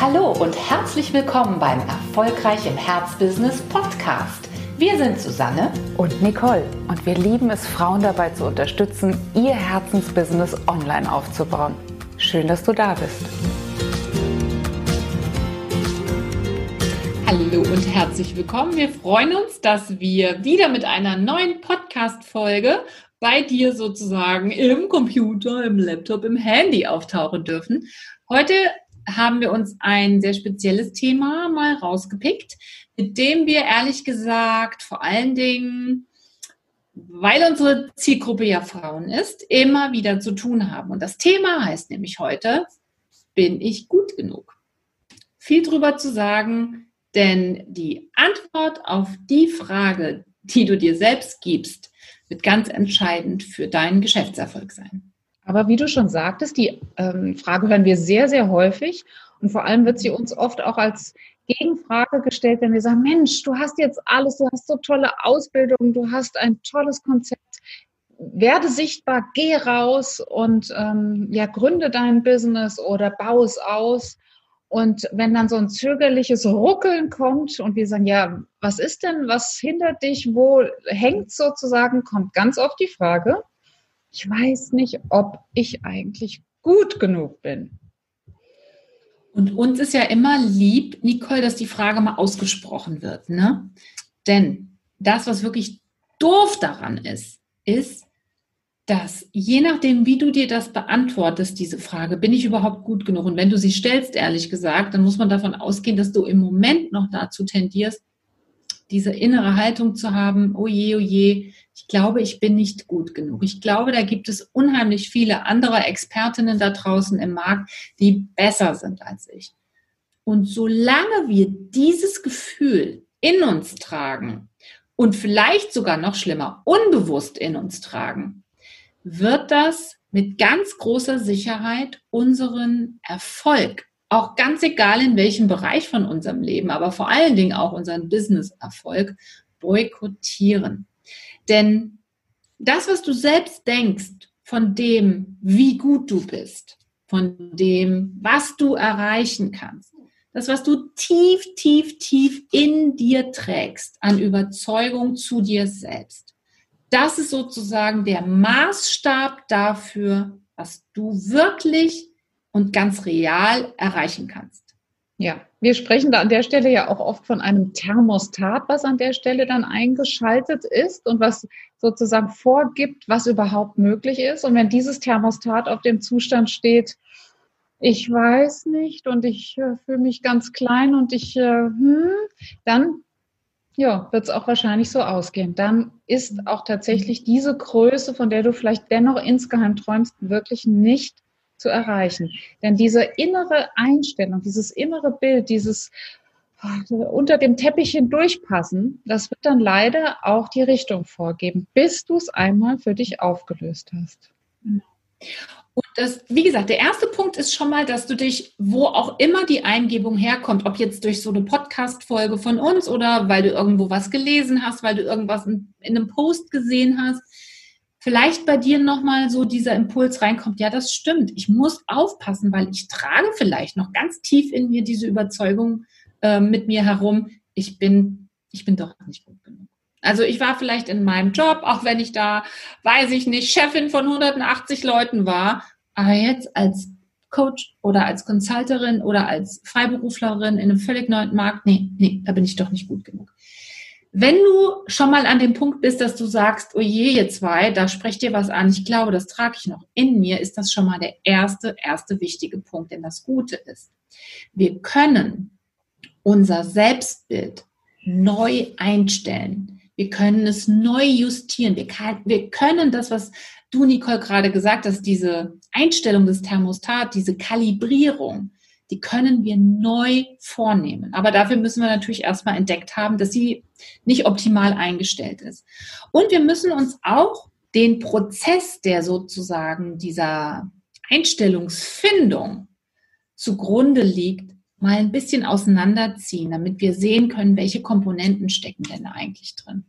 Hallo und herzlich willkommen beim Erfolgreich im Herzbusiness Podcast. Wir sind Susanne und Nicole und wir lieben es, Frauen dabei zu unterstützen, ihr Herzensbusiness online aufzubauen. Schön, dass du da bist. Hallo und herzlich willkommen. Wir freuen uns, dass wir wieder mit einer neuen Podcast-Folge bei dir sozusagen im Computer, im Laptop, im Handy auftauchen dürfen. Heute haben wir uns ein sehr spezielles Thema mal rausgepickt, mit dem wir ehrlich gesagt vor allen Dingen, weil unsere Zielgruppe ja Frauen ist, immer wieder zu tun haben. Und das Thema heißt nämlich heute, bin ich gut genug? Viel drüber zu sagen, denn die Antwort auf die Frage, die du dir selbst gibst, wird ganz entscheidend für deinen Geschäftserfolg sein. Aber wie du schon sagtest, die ähm, Frage hören wir sehr, sehr häufig. Und vor allem wird sie uns oft auch als Gegenfrage gestellt, wenn wir sagen, Mensch, du hast jetzt alles, du hast so tolle Ausbildung, du hast ein tolles Konzept, werde sichtbar, geh raus und ähm, ja, gründe dein Business oder baue es aus. Und wenn dann so ein zögerliches Ruckeln kommt und wir sagen, ja, was ist denn, was hindert dich, wo hängt sozusagen, kommt ganz oft die Frage, ich weiß nicht, ob ich eigentlich gut genug bin. Und uns ist ja immer lieb, Nicole, dass die Frage mal ausgesprochen wird. Ne? Denn das, was wirklich doof daran ist, ist, dass je nachdem, wie du dir das beantwortest, diese Frage, bin ich überhaupt gut genug? Und wenn du sie stellst, ehrlich gesagt, dann muss man davon ausgehen, dass du im Moment noch dazu tendierst, diese innere Haltung zu haben, oh je, oh je, ich glaube, ich bin nicht gut genug. Ich glaube, da gibt es unheimlich viele andere Expertinnen da draußen im Markt, die besser sind als ich. Und solange wir dieses Gefühl in uns tragen und vielleicht sogar noch schlimmer, unbewusst in uns tragen, wird das mit ganz großer Sicherheit unseren Erfolg auch ganz egal in welchem Bereich von unserem Leben, aber vor allen Dingen auch unseren Business-Erfolg boykottieren. Denn das, was du selbst denkst von dem, wie gut du bist, von dem, was du erreichen kannst, das, was du tief, tief, tief in dir trägst an Überzeugung zu dir selbst, das ist sozusagen der Maßstab dafür, was du wirklich und ganz real erreichen kannst. Ja, wir sprechen da an der Stelle ja auch oft von einem Thermostat, was an der Stelle dann eingeschaltet ist und was sozusagen vorgibt, was überhaupt möglich ist. Und wenn dieses Thermostat auf dem Zustand steht, ich weiß nicht und ich äh, fühle mich ganz klein und ich, äh, hm, dann ja, wird es auch wahrscheinlich so ausgehen. Dann ist auch tatsächlich diese Größe, von der du vielleicht dennoch insgeheim träumst, wirklich nicht zu erreichen. Denn diese innere Einstellung, dieses innere Bild, dieses äh, unter dem Teppich hindurchpassen, das wird dann leider auch die Richtung vorgeben, bis du es einmal für dich aufgelöst hast. Und das, wie gesagt, der erste Punkt ist schon mal, dass du dich, wo auch immer die Eingebung herkommt, ob jetzt durch so eine Podcast-Folge von uns oder weil du irgendwo was gelesen hast, weil du irgendwas in, in einem Post gesehen hast, vielleicht bei dir nochmal so dieser Impuls reinkommt, ja, das stimmt, ich muss aufpassen, weil ich trage vielleicht noch ganz tief in mir diese Überzeugung äh, mit mir herum, ich bin, ich bin doch nicht gut genug. Also ich war vielleicht in meinem Job, auch wenn ich da, weiß ich nicht, Chefin von 180 Leuten war, aber jetzt als Coach oder als Consulterin oder als Freiberuflerin in einem völlig neuen Markt, nee, nee, da bin ich doch nicht gut genug. Wenn du schon mal an dem Punkt bist, dass du sagst, oh je, ihr zwei, da sprecht ihr was an, ich glaube, das trage ich noch in mir, ist das schon mal der erste, erste wichtige Punkt. Denn das Gute ist, wir können unser Selbstbild neu einstellen. Wir können es neu justieren. Wir, kann, wir können das, was du, Nicole, gerade gesagt hast, diese Einstellung des Thermostat, diese Kalibrierung, die können wir neu vornehmen. Aber dafür müssen wir natürlich erstmal entdeckt haben, dass sie nicht optimal eingestellt ist. Und wir müssen uns auch den Prozess, der sozusagen dieser Einstellungsfindung zugrunde liegt, mal ein bisschen auseinanderziehen, damit wir sehen können, welche Komponenten stecken denn eigentlich drin.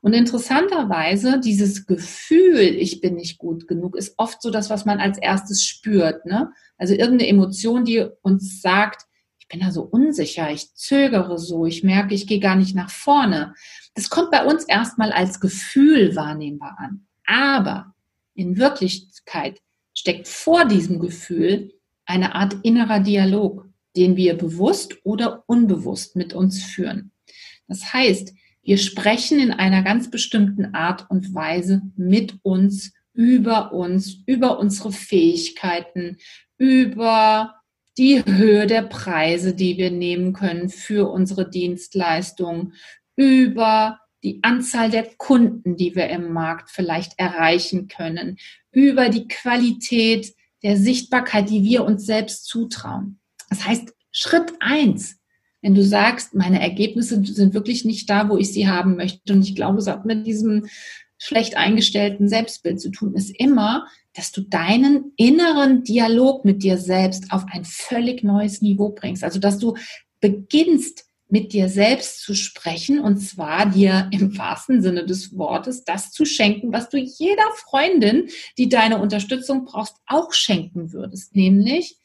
Und interessanterweise, dieses Gefühl, ich bin nicht gut genug, ist oft so das, was man als erstes spürt. Ne? Also irgendeine Emotion, die uns sagt, ich bin da so unsicher, ich zögere so, ich merke, ich gehe gar nicht nach vorne. Das kommt bei uns erstmal als Gefühl wahrnehmbar an. Aber in Wirklichkeit steckt vor diesem Gefühl eine Art innerer Dialog, den wir bewusst oder unbewusst mit uns führen. Das heißt, wir sprechen in einer ganz bestimmten Art und Weise mit uns, über uns, über unsere Fähigkeiten, über die Höhe der Preise, die wir nehmen können für unsere Dienstleistungen, über die Anzahl der Kunden, die wir im Markt vielleicht erreichen können, über die Qualität der Sichtbarkeit, die wir uns selbst zutrauen. Das heißt, Schritt eins, wenn du sagst, meine Ergebnisse sind wirklich nicht da, wo ich sie haben möchte, und ich glaube, es hat mit diesem schlecht eingestellten Selbstbild zu tun, ist immer, dass du deinen inneren Dialog mit dir selbst auf ein völlig neues Niveau bringst. Also, dass du beginnst, mit dir selbst zu sprechen und zwar dir im wahrsten Sinne des Wortes das zu schenken, was du jeder Freundin, die deine Unterstützung brauchst, auch schenken würdest, nämlich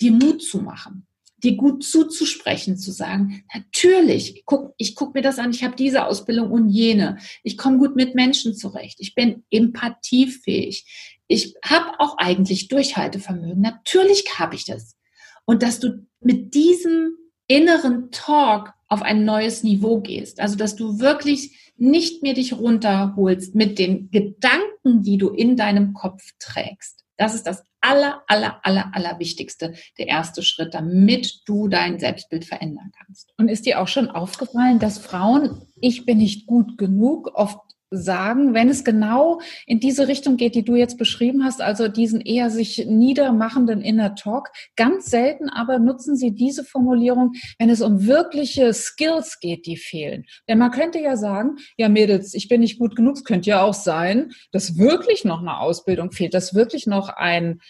dir Mut zu machen dir gut zuzusprechen, zu sagen, natürlich, guck, ich gucke mir das an, ich habe diese Ausbildung und jene, ich komme gut mit Menschen zurecht, ich bin empathiefähig, ich habe auch eigentlich Durchhaltevermögen, natürlich habe ich das. Und dass du mit diesem inneren Talk auf ein neues Niveau gehst, also dass du wirklich nicht mehr dich runterholst mit den Gedanken, die du in deinem Kopf trägst. Das ist das aller, aller, aller, aller Wichtigste, der erste Schritt, damit du dein Selbstbild verändern kannst. Und ist dir auch schon aufgefallen, dass Frauen, ich bin nicht gut genug, oft sagen, wenn es genau in diese Richtung geht, die du jetzt beschrieben hast, also diesen eher sich niedermachenden Inner Talk. Ganz selten aber nutzen sie diese Formulierung, wenn es um wirkliche Skills geht, die fehlen. Denn man könnte ja sagen, ja Mädels, ich bin nicht gut genug. Es könnte ja auch sein, dass wirklich noch eine Ausbildung fehlt, dass wirklich noch ein,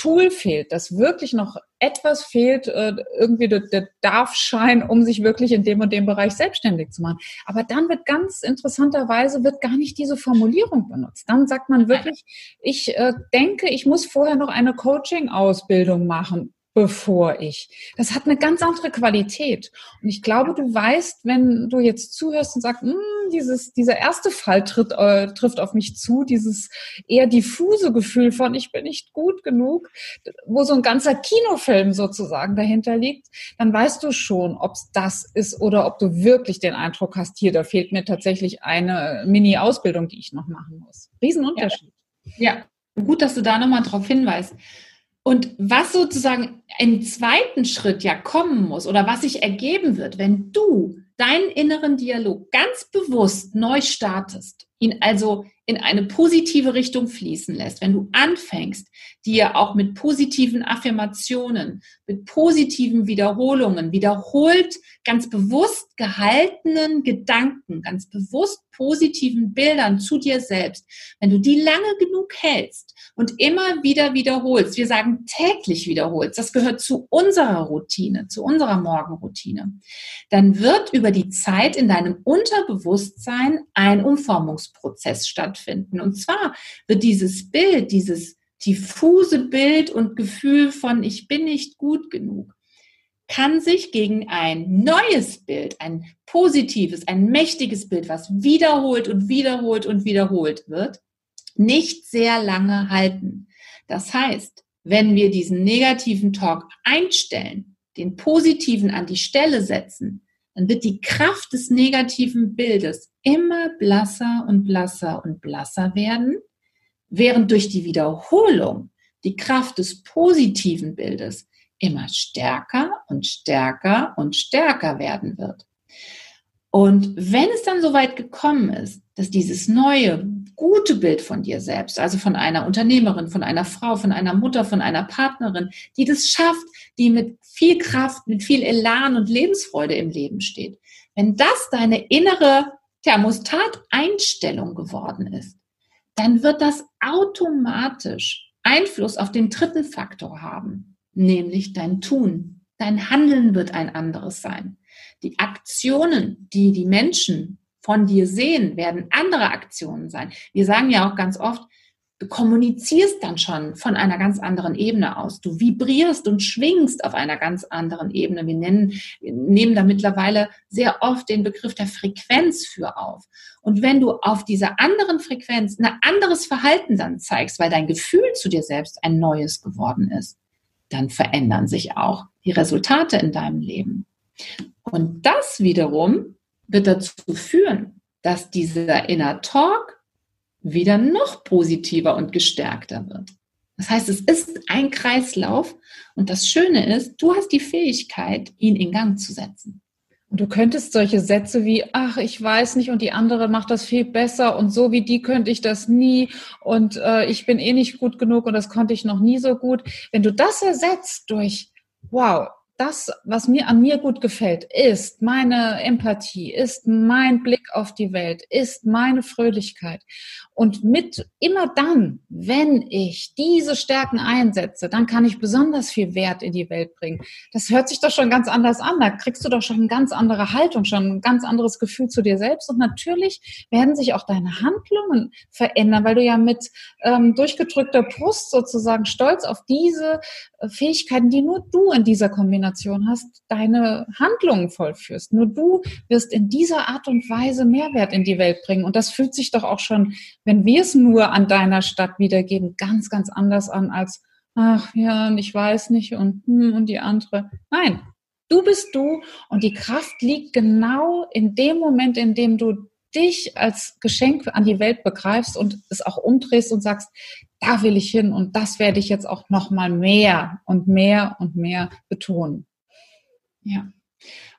Tool fehlt, dass wirklich noch etwas fehlt, äh, irgendwie der, der Darfschein, um sich wirklich in dem und dem Bereich selbstständig zu machen. Aber dann wird ganz interessanterweise wird gar nicht diese Formulierung benutzt. Dann sagt man wirklich, ich äh, denke, ich muss vorher noch eine Coaching-Ausbildung machen bevor ich. Das hat eine ganz andere Qualität. Und ich glaube, du weißt, wenn du jetzt zuhörst und sagst, hm, dieses, dieser erste Fall tritt, äh, trifft auf mich zu, dieses eher diffuse Gefühl von, ich bin nicht gut genug, wo so ein ganzer Kinofilm sozusagen dahinter liegt, dann weißt du schon, ob es das ist oder ob du wirklich den Eindruck hast, hier, da fehlt mir tatsächlich eine Mini-Ausbildung, die ich noch machen muss. Riesenunterschied. Ja, ja. gut, dass du da nochmal drauf hinweist. Und was sozusagen im zweiten Schritt ja kommen muss oder was sich ergeben wird, wenn du deinen inneren Dialog ganz bewusst neu startest, ihn also in eine positive Richtung fließen lässt, wenn du anfängst, dir auch mit positiven Affirmationen, mit positiven Wiederholungen, wiederholt ganz bewusst gehaltenen Gedanken, ganz bewusst positiven Bildern zu dir selbst, wenn du die lange genug hältst und immer wieder wiederholst, wir sagen täglich wiederholst, das gehört zu unserer Routine, zu unserer Morgenroutine, dann wird über die Zeit in deinem Unterbewusstsein ein Umformungsprozess stattfinden. Und zwar wird dieses Bild, dieses diffuse Bild und Gefühl von ich bin nicht gut genug, kann sich gegen ein neues Bild, ein positives, ein mächtiges Bild, was wiederholt und wiederholt und wiederholt wird, nicht sehr lange halten. Das heißt, wenn wir diesen negativen Talk einstellen, den positiven an die Stelle setzen, dann wird die Kraft des negativen Bildes immer blasser und blasser und blasser werden, während durch die Wiederholung die Kraft des positiven Bildes immer stärker und stärker und stärker werden wird. Und wenn es dann so weit gekommen ist, dass dieses neue, gute Bild von dir selbst, also von einer Unternehmerin, von einer Frau, von einer Mutter, von einer Partnerin, die das schafft, die mit viel Kraft, mit viel Elan und Lebensfreude im Leben steht, wenn das deine innere Thermostat-Einstellung geworden ist, dann wird das automatisch Einfluss auf den dritten Faktor haben, nämlich dein Tun. Dein Handeln wird ein anderes sein. Die Aktionen, die die Menschen von dir sehen, werden andere Aktionen sein. Wir sagen ja auch ganz oft, Du kommunizierst dann schon von einer ganz anderen Ebene aus. Du vibrierst und schwingst auf einer ganz anderen Ebene. Wir, nennen, wir nehmen da mittlerweile sehr oft den Begriff der Frequenz für auf. Und wenn du auf dieser anderen Frequenz ein anderes Verhalten dann zeigst, weil dein Gefühl zu dir selbst ein neues geworden ist, dann verändern sich auch die Resultate in deinem Leben. Und das wiederum wird dazu führen, dass dieser Inner Talk wieder noch positiver und gestärkter wird. Das heißt, es ist ein Kreislauf und das Schöne ist, du hast die Fähigkeit, ihn in Gang zu setzen. Und du könntest solche Sätze wie, ach, ich weiß nicht und die andere macht das viel besser und so wie die könnte ich das nie und äh, ich bin eh nicht gut genug und das konnte ich noch nie so gut. Wenn du das ersetzt durch, wow, das, was mir an mir gut gefällt, ist meine Empathie, ist mein Blick auf die Welt, ist meine Fröhlichkeit. Und mit immer dann, wenn ich diese Stärken einsetze, dann kann ich besonders viel Wert in die Welt bringen. Das hört sich doch schon ganz anders an. Da kriegst du doch schon eine ganz andere Haltung, schon ein ganz anderes Gefühl zu dir selbst. Und natürlich werden sich auch deine Handlungen verändern, weil du ja mit ähm, durchgedrückter Brust sozusagen stolz auf diese äh, Fähigkeiten, die nur du in dieser Kombination Kombination hast, deine Handlungen vollführst. Nur du wirst in dieser Art und Weise Mehrwert in die Welt bringen. Und das fühlt sich doch auch schon, wenn wir es nur an deiner Stadt wiedergeben, ganz, ganz anders an als, ach ja, ich weiß nicht und, hm, und die andere. Nein, du bist du und die Kraft liegt genau in dem Moment, in dem du dich als Geschenk an die Welt begreifst und es auch umdrehst und sagst, da will ich hin und das werde ich jetzt auch noch mal mehr und mehr und mehr betonen. Ja.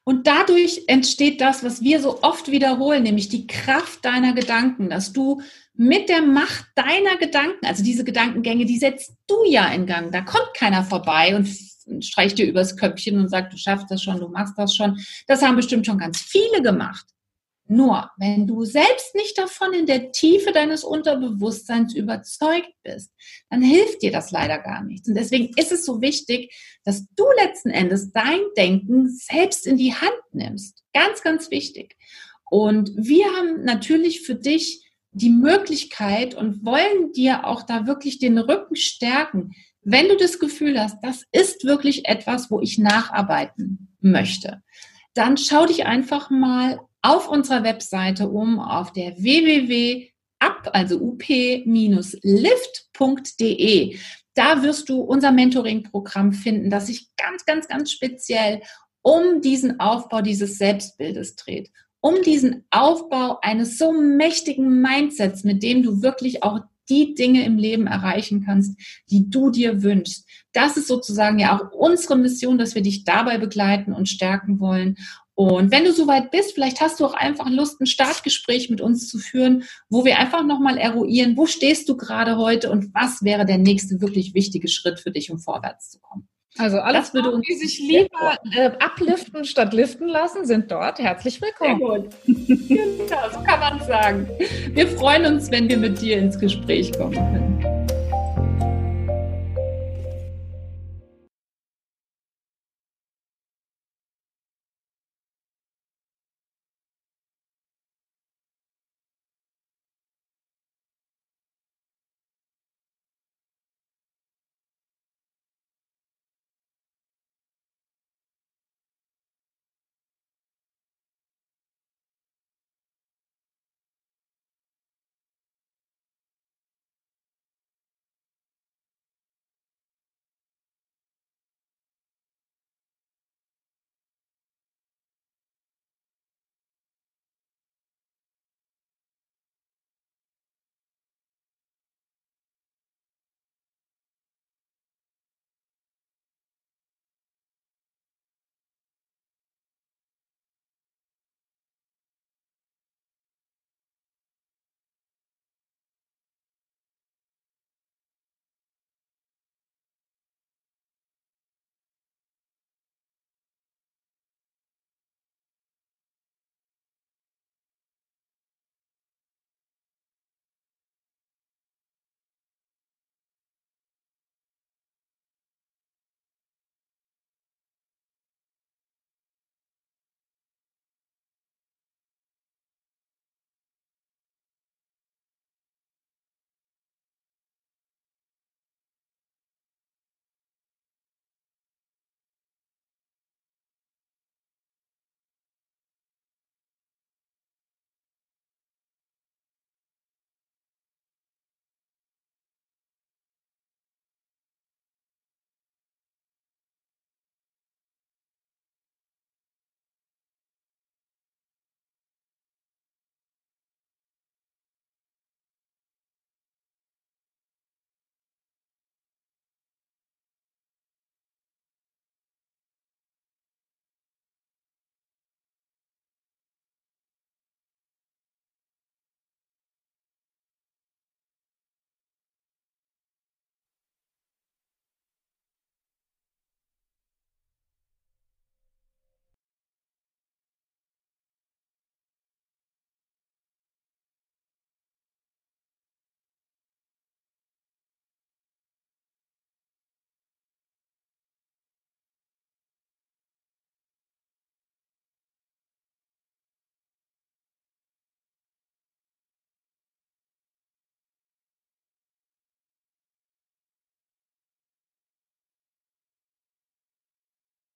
Und dadurch entsteht das, was wir so oft wiederholen, nämlich die Kraft deiner Gedanken, dass du mit der Macht deiner Gedanken, also diese Gedankengänge, die setzt du ja in Gang. Da kommt keiner vorbei und streicht dir übers Köpfchen und sagt, du schaffst das schon, du machst das schon. Das haben bestimmt schon ganz viele gemacht. Nur, wenn du selbst nicht davon in der Tiefe deines Unterbewusstseins überzeugt bist, dann hilft dir das leider gar nichts. Und deswegen ist es so wichtig, dass du letzten Endes dein Denken selbst in die Hand nimmst. Ganz, ganz wichtig. Und wir haben natürlich für dich die Möglichkeit und wollen dir auch da wirklich den Rücken stärken, wenn du das Gefühl hast, das ist wirklich etwas, wo ich nacharbeiten möchte. Dann schau dich einfach mal auf unserer Webseite um auf der www.up, also up-lift.de. Da wirst du unser Mentoring-Programm finden, das sich ganz, ganz, ganz speziell um diesen Aufbau dieses Selbstbildes dreht, um diesen Aufbau eines so mächtigen Mindsets, mit dem du wirklich auch die Dinge im Leben erreichen kannst, die du dir wünschst. Das ist sozusagen ja auch unsere Mission, dass wir dich dabei begleiten und stärken wollen. Und wenn du soweit bist, vielleicht hast du auch einfach Lust, ein Startgespräch mit uns zu führen, wo wir einfach nochmal eruieren, wo stehst du gerade heute und was wäre der nächste wirklich wichtige Schritt für dich, um vorwärts zu kommen. Also alles, das würde uns die sich lieber äh, abliften statt liften lassen, sind dort herzlich willkommen. Sehr gut. genau, so kann man sagen. Wir freuen uns, wenn wir mit dir ins Gespräch kommen können.